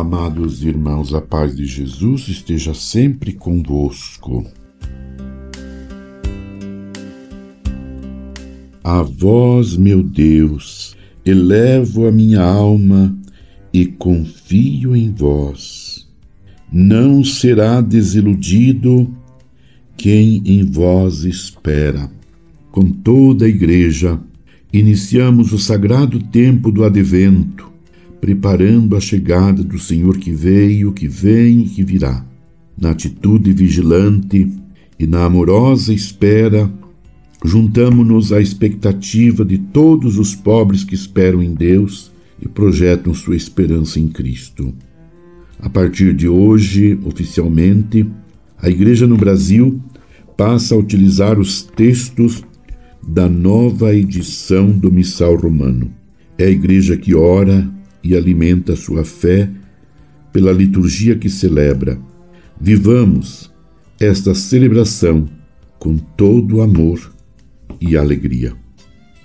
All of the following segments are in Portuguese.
Amados irmãos, a paz de Jesus esteja sempre convosco. A vós, meu Deus, elevo a minha alma e confio em vós. Não será desiludido quem em vós espera. Com toda a Igreja, iniciamos o sagrado tempo do advento preparando a chegada do Senhor que veio, que vem e que virá. Na atitude vigilante e na amorosa espera, juntamo-nos à expectativa de todos os pobres que esperam em Deus e projetam sua esperança em Cristo. A partir de hoje, oficialmente, a Igreja no Brasil passa a utilizar os textos da nova edição do Missal Romano. É a Igreja que ora, e alimenta sua fé pela liturgia que celebra. Vivamos esta celebração com todo amor e alegria.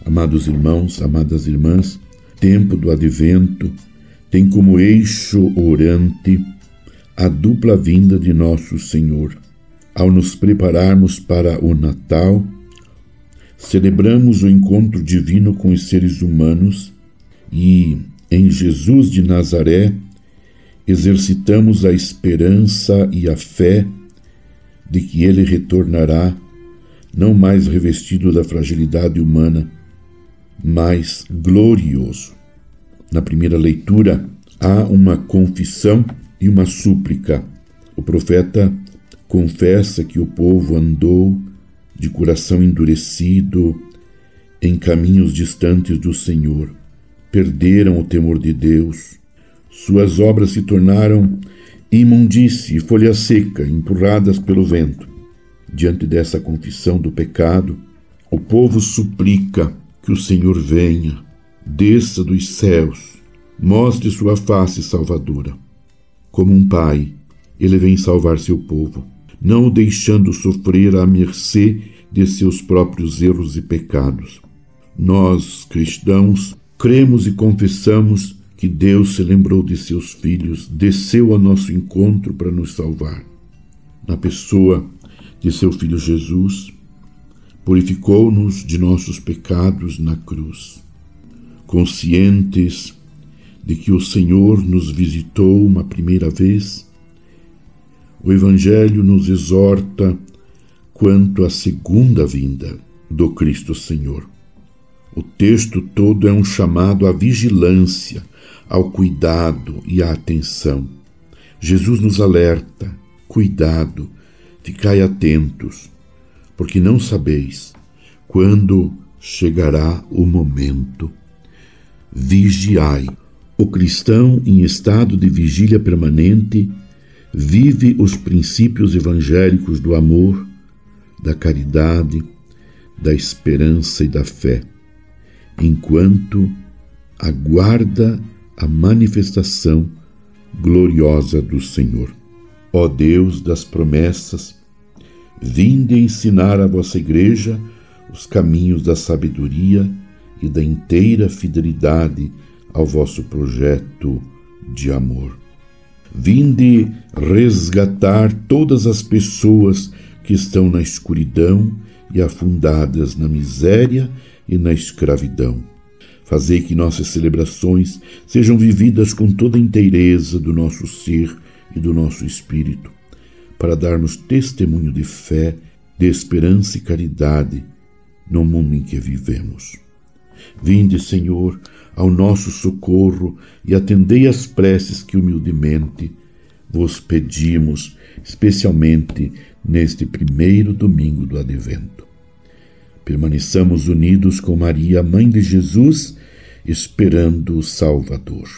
Amados irmãos, amadas irmãs, tempo do advento tem como eixo orante a dupla vinda de nosso Senhor. Ao nos prepararmos para o Natal, celebramos o encontro divino com os seres humanos e em Jesus de Nazaré, exercitamos a esperança e a fé de que ele retornará, não mais revestido da fragilidade humana, mas glorioso. Na primeira leitura, há uma confissão e uma súplica. O profeta confessa que o povo andou de coração endurecido em caminhos distantes do Senhor perderam o temor de Deus. Suas obras se tornaram imundície e folha seca, empurradas pelo vento. Diante dessa confissão do pecado, o povo suplica que o Senhor venha, desça dos céus, mostre sua face salvadora. Como um pai, ele vem salvar seu povo, não o deixando sofrer à mercê de seus próprios erros e pecados. Nós, cristãos, Cremos e confessamos que Deus se lembrou de seus filhos, desceu ao nosso encontro para nos salvar. Na pessoa de seu filho Jesus, purificou-nos de nossos pecados na cruz. Conscientes de que o Senhor nos visitou uma primeira vez, o Evangelho nos exorta quanto à segunda vinda do Cristo Senhor. O texto todo é um chamado à vigilância, ao cuidado e à atenção. Jesus nos alerta: cuidado, ficai atentos, porque não sabeis quando chegará o momento. Vigiai. O cristão, em estado de vigília permanente, vive os princípios evangélicos do amor, da caridade, da esperança e da fé enquanto aguarda a manifestação gloriosa do Senhor. Ó Deus das promessas, vinde ensinar à vossa Igreja os caminhos da sabedoria e da inteira fidelidade ao vosso projeto de amor. Vinde resgatar todas as pessoas que estão na escuridão e afundadas na miséria e na escravidão. Fazei que nossas celebrações sejam vividas com toda a inteireza do nosso ser e do nosso espírito, para darmos testemunho de fé, de esperança e caridade no mundo em que vivemos. Vinde, Senhor, ao nosso socorro e atendei as preces que humildemente vos pedimos, especialmente neste primeiro domingo do advento. Permaneçamos unidos com Maria, Mãe de Jesus, esperando o Salvador.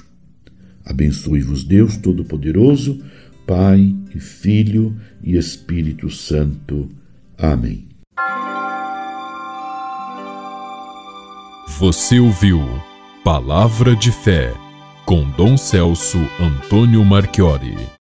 Abençoe-vos Deus Todo-Poderoso, Pai e Filho e Espírito Santo. Amém. Você ouviu Palavra de Fé com Dom Celso Antônio Marchiori.